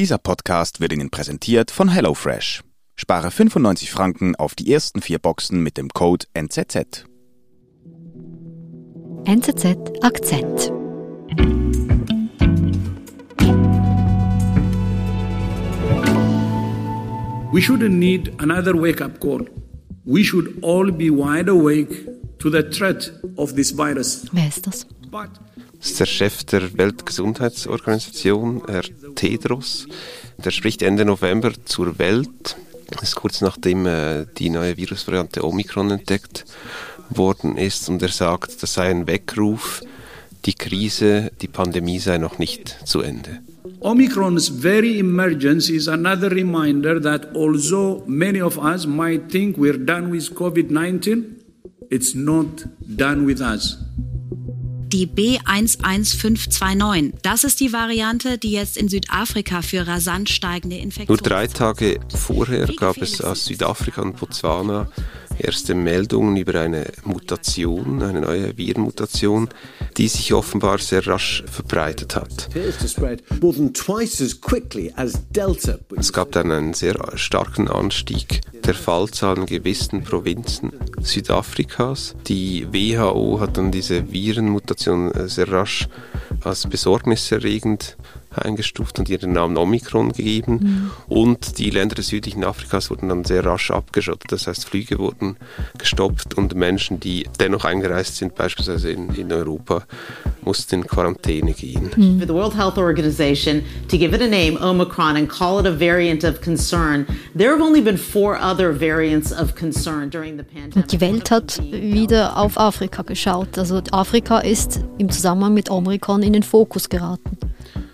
Dieser Podcast wird Ihnen präsentiert von HelloFresh. Spare 95 Franken auf die ersten vier Boxen mit dem Code NZZ. NZZ Akzent. We shouldn't need another wake up call. We should all be wide awake to the threat of this virus. Wer ist das? Das ist der Chef der Weltgesundheitsorganisation, Herr Tedros. Der spricht Ende November zur Welt. Das ist kurz nachdem äh, die neue Virusvariante Omikron entdeckt worden ist. Und er sagt, das sei ein Weckruf, die Krise, die Pandemie sei noch nicht zu Ende. Omicron's very emergence is another reminder that although many of us might think we're done with COVID 19, it's not done with us. Die B11529. Das ist die Variante, die jetzt in Südafrika für rasant steigende Nur Infektionen. drei Tage vorher gab es aus Südafrika und Botswana erste Meldungen über eine Mutation, eine neue Virenmutation, die sich offenbar sehr rasch verbreitet hat. Es gab dann einen sehr starken Anstieg der Fallzahlen in gewissen Provinzen Südafrikas. Die WHO hat dann diese Virenmutation äh, sehr rasch als besorgniserregend eingestuft und ihren Namen Omikron gegeben. Und die Länder des südlichen Afrikas wurden dann sehr rasch abgeschottet. Das heißt, Flüge wurden gestoppt und Menschen, die dennoch eingereist sind, beispielsweise in, in Europa, mussten in Quarantäne gehen. for the World Health Organization to give it a name, Omicron, and call it a variant of concern. There have only been four other variants of concern during the pandemic. Und die Welt hat wieder auf Afrika geschaut. Also Afrika ist im Zusammenhang mit Omikron in den Fokus geraten.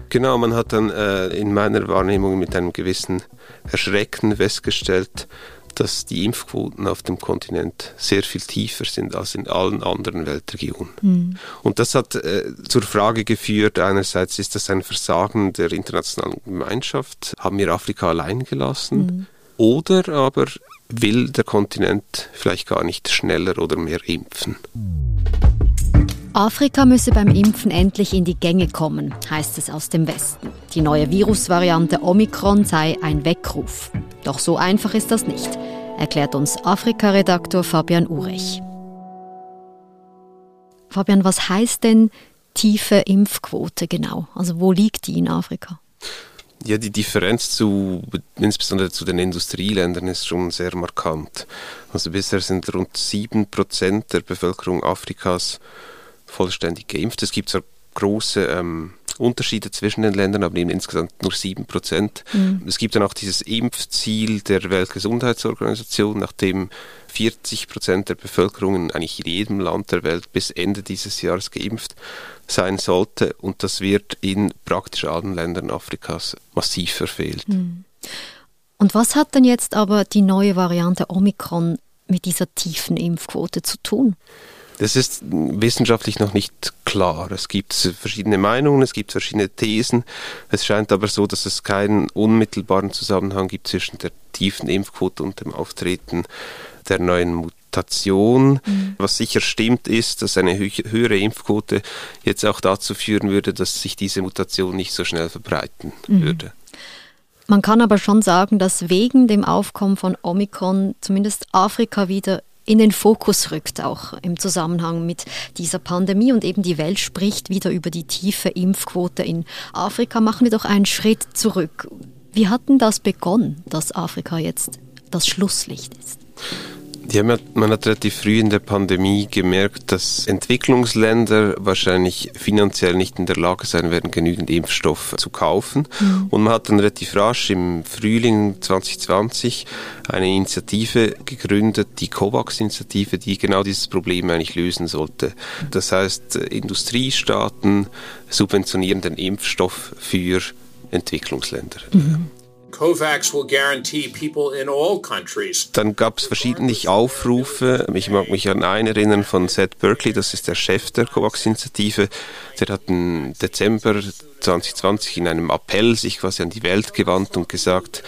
Genau, man hat dann äh, in meiner Wahrnehmung mit einem gewissen Erschrecken festgestellt, dass die Impfquoten auf dem Kontinent sehr viel tiefer sind als in allen anderen Weltregionen. Und das hat äh, zur Frage geführt, einerseits ist das ein Versagen der internationalen Gemeinschaft, haben wir Afrika allein gelassen, oder aber will der Kontinent vielleicht gar nicht schneller oder mehr impfen. Afrika müsse beim Impfen endlich in die Gänge kommen, heißt es aus dem Westen. Die neue Virusvariante Omikron sei ein Weckruf. Doch so einfach ist das nicht, erklärt uns Afrika-Redaktor Fabian Urech. Fabian, was heißt denn tiefe Impfquote genau? Also wo liegt die in Afrika? Ja, die Differenz zu, insbesondere zu den Industrieländern ist schon sehr markant. Also bisher sind rund 7% der Bevölkerung Afrikas vollständig geimpft. Es gibt zwar große ähm, Unterschiede zwischen den Ländern, aber eben insgesamt nur 7%. Es gibt dann auch dieses Impfziel der Weltgesundheitsorganisation, nachdem 40% der Bevölkerung eigentlich in jedem Land der Welt bis Ende dieses Jahres geimpft sein sollte. Und das wird in praktisch allen Ländern Afrikas massiv verfehlt. Und was hat denn jetzt aber die neue Variante Omikron mit dieser tiefen Impfquote zu tun? Das ist wissenschaftlich noch nicht klar. Es gibt verschiedene Meinungen, es gibt verschiedene Thesen. Es scheint aber so, dass es keinen unmittelbaren Zusammenhang gibt zwischen der tiefen Impfquote und dem Auftreten der neuen Mutation. Was sicher stimmt, ist, dass eine hö höhere Impfquote jetzt auch dazu führen würde, dass sich diese Mutation nicht so schnell verbreiten würde. Man kann aber schon sagen, dass wegen dem Aufkommen von Omikron zumindest Afrika wieder in den Fokus rückt, auch im Zusammenhang mit dieser Pandemie. Und eben die Welt spricht wieder über die tiefe Impfquote in Afrika. Machen wir doch einen Schritt zurück. Wie hat denn das begonnen, dass Afrika jetzt das Schlusslicht ist? Ja, man, hat relativ früh in der Pandemie gemerkt, dass Entwicklungsländer wahrscheinlich finanziell nicht in der Lage sein werden, genügend Impfstoff zu kaufen. Und man hat dann relativ rasch im Frühling 2020 eine Initiative gegründet, die COVAX-Initiative, die genau dieses Problem eigentlich lösen sollte. Das heißt, Industriestaaten subventionieren den Impfstoff für Entwicklungsländer. COVAX Dann gab es verschiedene Aufrufe. Ich mag mich an einen erinnern von Seth Berkeley, das ist der Chef der COVAX-Initiative. Der hat im Dezember 2020 in einem Appell sich quasi an die Welt gewandt und gesagt,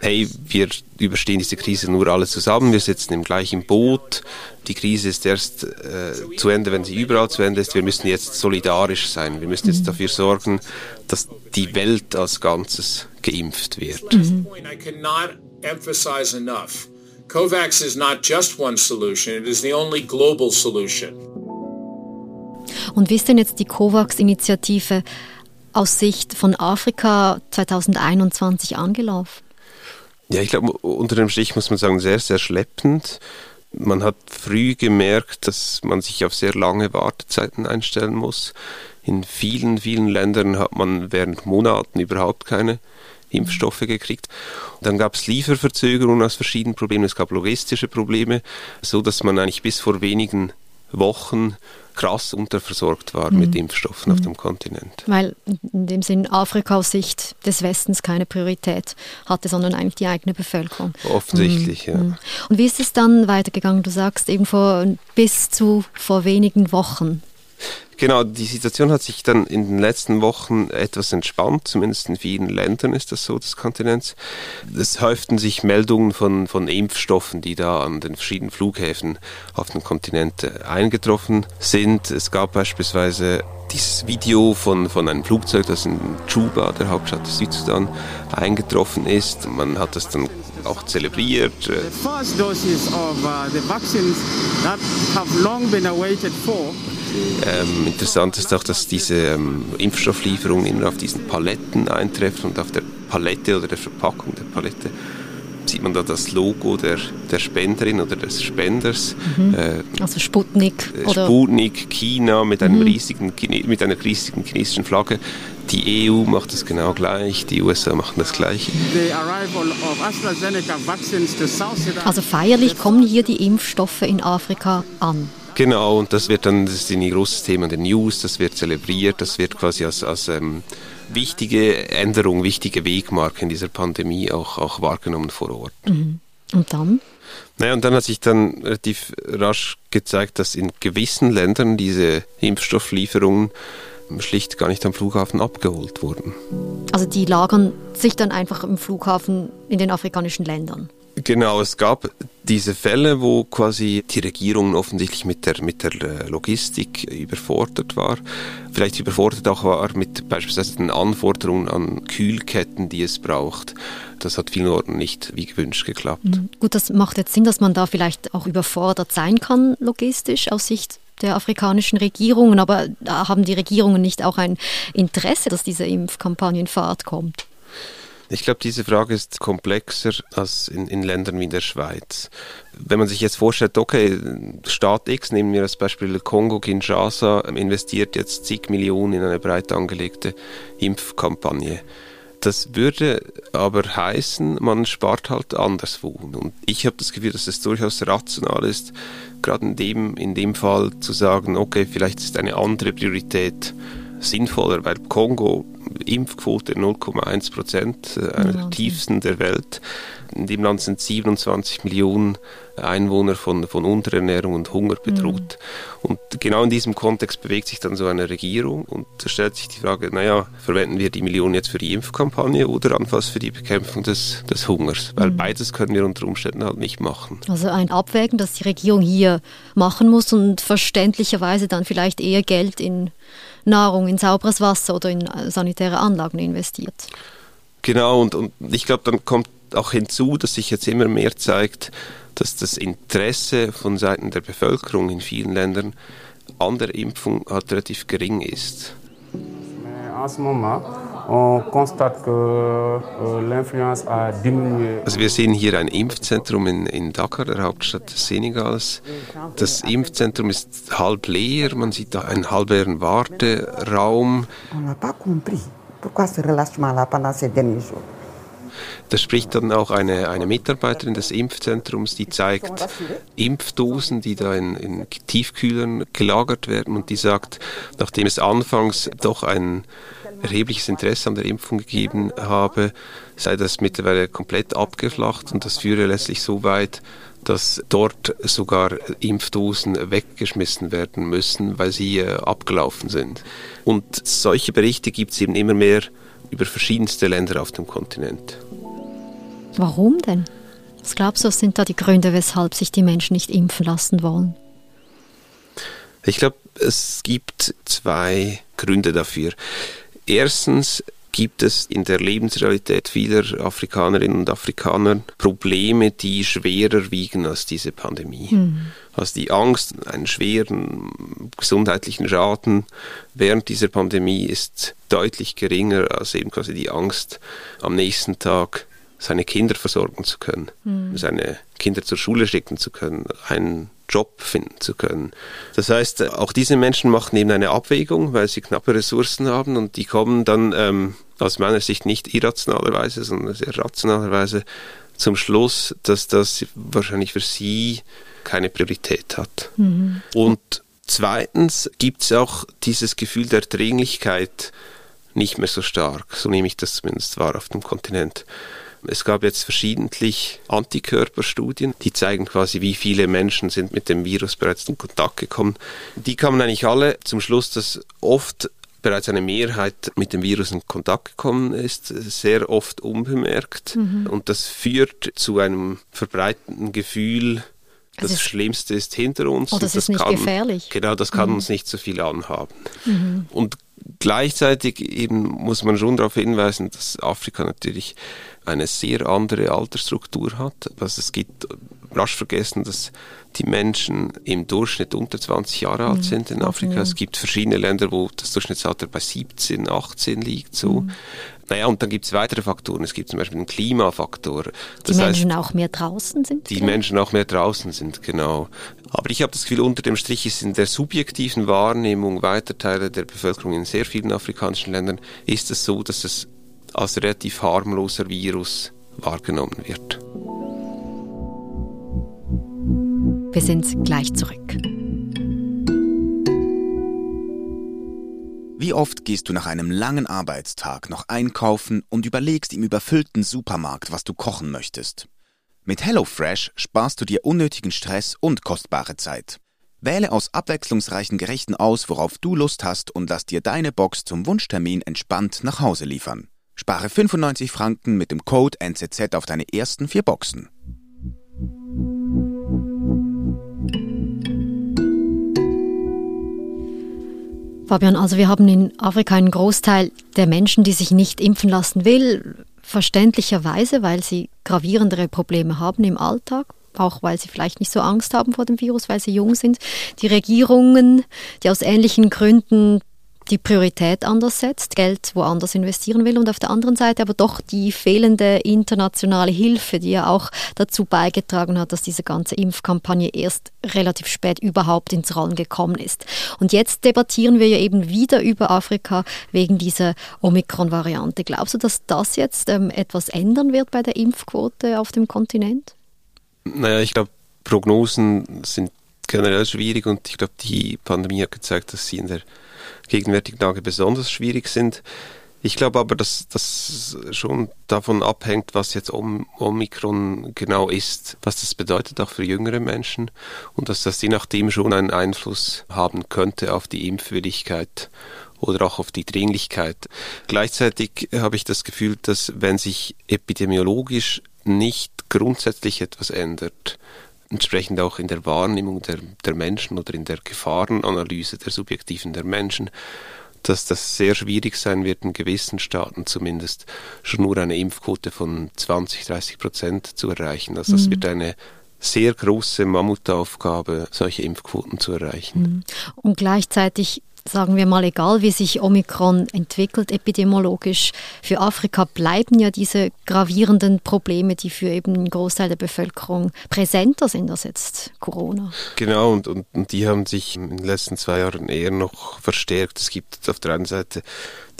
hey, wir überstehen diese Krise nur alle zusammen, wir sitzen im gleichen Boot. Die Krise ist erst äh, zu Ende, wenn sie überall zu Ende ist. Wir müssen jetzt solidarisch sein. Wir müssen jetzt dafür sorgen, dass die Welt als Ganzes geimpft wird. I cannot emphasize enough. COVAX is not just one solution, it is the only global solution. Und wie ist denn jetzt die COVAX-Initiative aus Sicht von Afrika 2021 angelaufen? Ja, ich glaube, unter dem Strich muss man sagen, sehr, sehr schleppend. Man hat früh gemerkt, dass man sich auf sehr lange Wartezeiten einstellen muss. In vielen, vielen Ländern hat man während Monaten überhaupt keine Impfstoffe gekriegt. Und dann gab es Lieferverzögerungen aus verschiedenen Problemen, es gab logistische Probleme, so dass man eigentlich bis vor wenigen Wochen krass unterversorgt war mhm. mit Impfstoffen mhm. auf dem Kontinent. Weil in dem Sinn Afrika aus Sicht des Westens keine Priorität hatte, sondern eigentlich die eigene Bevölkerung. Offensichtlich, mhm. ja. Mhm. Und wie ist es dann weitergegangen? Du sagst eben vor bis zu vor wenigen Wochen. Genau, die Situation hat sich dann in den letzten Wochen etwas entspannt, zumindest in vielen Ländern ist das so des Kontinents. Es häuften sich Meldungen von, von Impfstoffen, die da an den verschiedenen Flughäfen auf dem Kontinent äh, eingetroffen sind. Es gab beispielsweise dieses Video von, von einem Flugzeug, das in Juba, der Hauptstadt des Südsudan, eingetroffen ist. Man hat das dann auch zelebriert. Of uh, ähm, interessant ist auch, dass diese ähm, Impfstofflieferung immer auf diesen Paletten eintreffen und auf der Palette oder der Verpackung der Palette sieht man da das Logo der, der Spenderin oder des Spenders. Mhm. Äh, also Sputnik. Äh, Sputnik, China mit, einem mhm. riesigen, mit einer riesigen chinesischen Flagge. Die EU macht das genau gleich, die USA machen das gleiche. Also feierlich kommen hier die Impfstoffe in Afrika an. Genau, und das wird dann, das ist ein großes Thema in den News, das wird zelebriert, das wird quasi als, als ähm, wichtige Änderung, wichtige Wegmarke in dieser Pandemie auch, auch wahrgenommen vor Ort. Mhm. Und dann? Naja, und dann hat sich dann relativ rasch gezeigt, dass in gewissen Ländern diese Impfstofflieferungen schlicht gar nicht am Flughafen abgeholt wurden. Also die lagern sich dann einfach im Flughafen in den afrikanischen Ländern? Genau, es gab diese Fälle, wo quasi die Regierung offensichtlich mit der, mit der äh, Logistik überfordert war. Vielleicht überfordert auch war mit beispielsweise den Anforderungen an Kühlketten, die es braucht. Das hat vielen Orten nicht wie gewünscht geklappt. Mhm. Gut, das macht jetzt Sinn, dass man da vielleicht auch überfordert sein kann, logistisch aus Sicht der afrikanischen Regierungen. Aber haben die Regierungen nicht auch ein Interesse, dass diese Impfkampagne in Fahrt kommt? Ich glaube, diese Frage ist komplexer als in, in, Ländern wie der Schweiz. Wenn man sich jetzt vorstellt, okay, Staat X, nehmen wir als Beispiel Kongo, Kinshasa, investiert jetzt zig Millionen in eine breit angelegte Impfkampagne. Das würde aber heißen, man spart halt anderswo. Und ich habe das Gefühl, dass es durchaus rational ist, gerade in dem, in dem Fall zu sagen, okay, vielleicht ist eine andere Priorität sinnvoller, weil Kongo Impfquote 0,1 Prozent, äh, einer der tiefsten der Welt. In dem Land sind 27 Millionen Einwohner von, von Unterernährung und Hunger bedroht. Mhm. Und genau in diesem Kontext bewegt sich dann so eine Regierung und da stellt sich die Frage, naja, verwenden wir die Millionen jetzt für die Impfkampagne oder anfangs für die Bekämpfung des, des Hungers? Weil mhm. beides können wir unter Umständen halt nicht machen. Also ein Abwägen, das die Regierung hier machen muss und verständlicherweise dann vielleicht eher Geld in Nahrung, in sauberes Wasser oder in äh, sanitäre Anlagen investiert. Genau, und, und ich glaube, dann kommt auch hinzu, dass sich jetzt immer mehr zeigt, dass das Interesse von Seiten der Bevölkerung in vielen Ländern an der Impfung halt relativ gering ist. Euh, also wir sehen hier ein Impfzentrum in, in Dakar, der Hauptstadt Senegals. Das Impfzentrum ist halb leer, man sieht da einen halb leeren Warteraum. Da spricht dann auch eine, eine Mitarbeiterin des Impfzentrums, die zeigt Impfdosen, die da in, in Tiefkühlern gelagert werden. Und die sagt, nachdem es anfangs doch ein erhebliches Interesse an der Impfung gegeben habe, sei das mittlerweile komplett abgeflacht und das führe letztlich so weit, dass dort sogar Impfdosen weggeschmissen werden müssen, weil sie äh, abgelaufen sind. Und solche Berichte gibt es eben immer mehr über verschiedenste Länder auf dem Kontinent. Warum denn? Was glaubst du, was sind da die Gründe, weshalb sich die Menschen nicht impfen lassen wollen? Ich glaube, es gibt zwei Gründe dafür. Erstens gibt es in der Lebensrealität vieler Afrikanerinnen und Afrikaner Probleme, die schwerer wiegen als diese Pandemie. Mhm. Also die Angst, einen schweren gesundheitlichen Schaden während dieser Pandemie ist deutlich geringer als eben quasi die Angst, am nächsten Tag seine Kinder versorgen zu können, mhm. seine Kinder zur Schule schicken zu können, einen Job finden zu können. Das heißt, auch diese Menschen machen eben eine Abwägung, weil sie knappe Ressourcen haben und die kommen dann ähm, aus meiner Sicht nicht irrationalerweise, sondern sehr rationalerweise zum Schluss, dass das wahrscheinlich für sie keine Priorität hat. Mhm. Und zweitens gibt es auch dieses Gefühl der Dringlichkeit nicht mehr so stark, so nehme ich das zumindest wahr auf dem Kontinent. Es gab jetzt verschiedentlich Antikörperstudien, die zeigen quasi, wie viele Menschen sind mit dem Virus bereits in Kontakt gekommen. Die kamen eigentlich alle zum Schluss, dass oft bereits eine Mehrheit mit dem Virus in Kontakt gekommen ist, sehr oft unbemerkt. Mhm. Und das führt zu einem verbreiteten Gefühl, das, das Schlimmste ist hinter uns. Oh, das, das ist nicht kann, gefährlich. Genau, das kann mhm. uns nicht so viel anhaben. Mhm. Und gleichzeitig eben muss man schon darauf hinweisen, dass Afrika natürlich eine sehr andere Altersstruktur hat. Also es gibt rasch vergessen, dass die Menschen im Durchschnitt unter 20 Jahre alt mhm. sind in Afrika. Ja. Es gibt verschiedene Länder, wo das Durchschnittsalter bei 17, 18 liegt. So. Mhm. Naja, und dann gibt es weitere Faktoren. Es gibt zum Beispiel einen Klimafaktor. Das die Menschen heißt, auch mehr draußen sind? Die vielleicht? Menschen auch mehr draußen sind, genau. Aber ich habe das Gefühl, unter dem Strich ist in der subjektiven Wahrnehmung weiter Teile der Bevölkerung in sehr vielen afrikanischen Ländern, ist es so, dass es als relativ harmloser Virus wahrgenommen wird. Wir sind gleich zurück. Wie oft gehst du nach einem langen Arbeitstag noch einkaufen und überlegst im überfüllten Supermarkt, was du kochen möchtest? Mit HelloFresh sparst du dir unnötigen Stress und kostbare Zeit. Wähle aus abwechslungsreichen Gerichten aus, worauf du Lust hast und lass dir deine Box zum Wunschtermin entspannt nach Hause liefern. Spare 95 Franken mit dem Code NZZ auf deine ersten vier Boxen. Fabian, also wir haben in Afrika einen Großteil der Menschen, die sich nicht impfen lassen will, verständlicherweise, weil sie gravierendere Probleme haben im Alltag, auch weil sie vielleicht nicht so Angst haben vor dem Virus, weil sie jung sind. Die Regierungen, die aus ähnlichen Gründen die Priorität anders setzt, Geld woanders investieren will und auf der anderen Seite aber doch die fehlende internationale Hilfe, die ja auch dazu beigetragen hat, dass diese ganze Impfkampagne erst relativ spät überhaupt ins Rollen gekommen ist. Und jetzt debattieren wir ja eben wieder über Afrika wegen dieser Omikron-Variante. Glaubst du, dass das jetzt ähm, etwas ändern wird bei der Impfquote auf dem Kontinent? Naja, ich glaube, Prognosen sind generell schwierig und ich glaube, die Pandemie hat gezeigt, dass sie in der gegenwärtigen Lage besonders schwierig sind. Ich glaube aber, dass das schon davon abhängt, was jetzt Omikron genau ist, was das bedeutet auch für jüngere Menschen und dass das je nachdem schon einen Einfluss haben könnte auf die Impfwilligkeit oder auch auf die Dringlichkeit. Gleichzeitig habe ich das Gefühl, dass wenn sich epidemiologisch nicht grundsätzlich etwas ändert, entsprechend auch in der Wahrnehmung der, der Menschen oder in der Gefahrenanalyse der Subjektiven der Menschen, dass das sehr schwierig sein wird, in gewissen Staaten zumindest schon nur eine Impfquote von 20, 30 Prozent zu erreichen. Also das mhm. wird eine sehr große Mammutaufgabe, solche Impfquoten zu erreichen. Mhm. Und gleichzeitig sagen wir mal, egal wie sich Omikron entwickelt epidemiologisch, für Afrika bleiben ja diese gravierenden Probleme, die für eben einen Großteil der Bevölkerung präsenter sind als jetzt Corona. Genau, und, und, und die haben sich in den letzten zwei Jahren eher noch verstärkt. Es gibt auf der einen Seite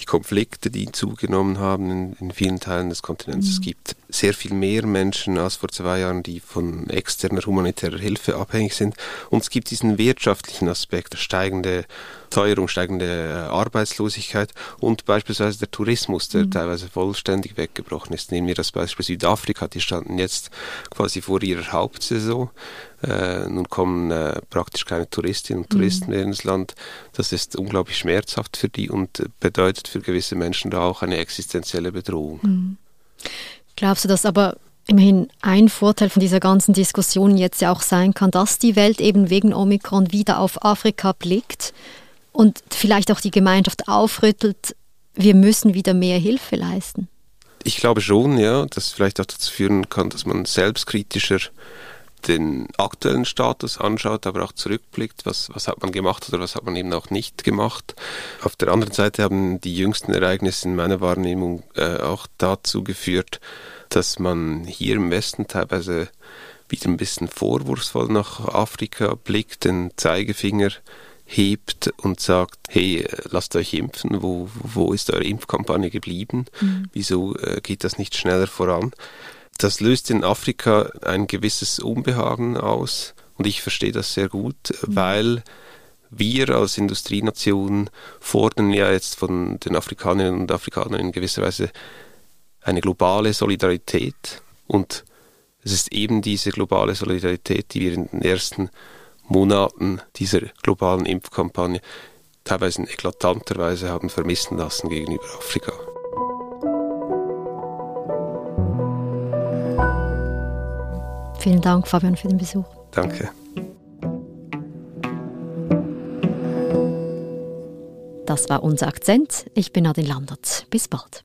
die Konflikte, die zugenommen haben in, in vielen Teilen des Kontinents. Mhm. Es gibt sehr viel mehr Menschen als vor zwei Jahren, die von externer humanitärer Hilfe abhängig sind. Und es gibt diesen wirtschaftlichen Aspekt, steigende Teuerung, steigende äh, Arbeitslosigkeit und beispielsweise der Tourismus, der mhm. teilweise vollständig weggebrochen ist. Nehmen wir das Beispiel Südafrika, die standen jetzt quasi vor ihrer Hauptsaison. Äh, nun kommen äh, praktisch keine Touristinnen und Touristen mhm. mehr ins Land. Das ist unglaublich schmerzhaft für die und bedeutet für gewisse Menschen da auch eine existenzielle Bedrohung. Mhm. Glaubst du, dass aber immerhin ein Vorteil von dieser ganzen Diskussion jetzt ja auch sein kann, dass die Welt eben wegen Omikron wieder auf Afrika blickt? und vielleicht auch die Gemeinschaft aufrüttelt, wir müssen wieder mehr Hilfe leisten? Ich glaube schon, ja, dass vielleicht auch dazu führen kann, dass man selbstkritischer den aktuellen Status anschaut, aber auch zurückblickt, was, was hat man gemacht oder was hat man eben auch nicht gemacht. Auf der anderen Seite haben die jüngsten Ereignisse in meiner Wahrnehmung äh, auch dazu geführt, dass man hier im Westen teilweise wieder ein bisschen vorwurfsvoll nach Afrika blickt, den Zeigefinger hebt und sagt, hey, lasst euch impfen, wo, wo ist eure Impfkampagne geblieben? Mhm. Wieso äh, geht das nicht schneller voran? Das löst in Afrika ein gewisses Unbehagen aus und ich verstehe das sehr gut, mhm. weil wir als Industrienation fordern ja jetzt von den Afrikanerinnen und Afrikanern in gewisser Weise eine globale Solidarität und es ist eben diese globale Solidarität, die wir in den ersten Monaten dieser globalen Impfkampagne teilweise in eklatanter Weise haben vermissen lassen gegenüber Afrika. Vielen Dank, Fabian, für den Besuch. Danke. Das war unser Akzent. Ich bin Nadine Landert. Bis bald.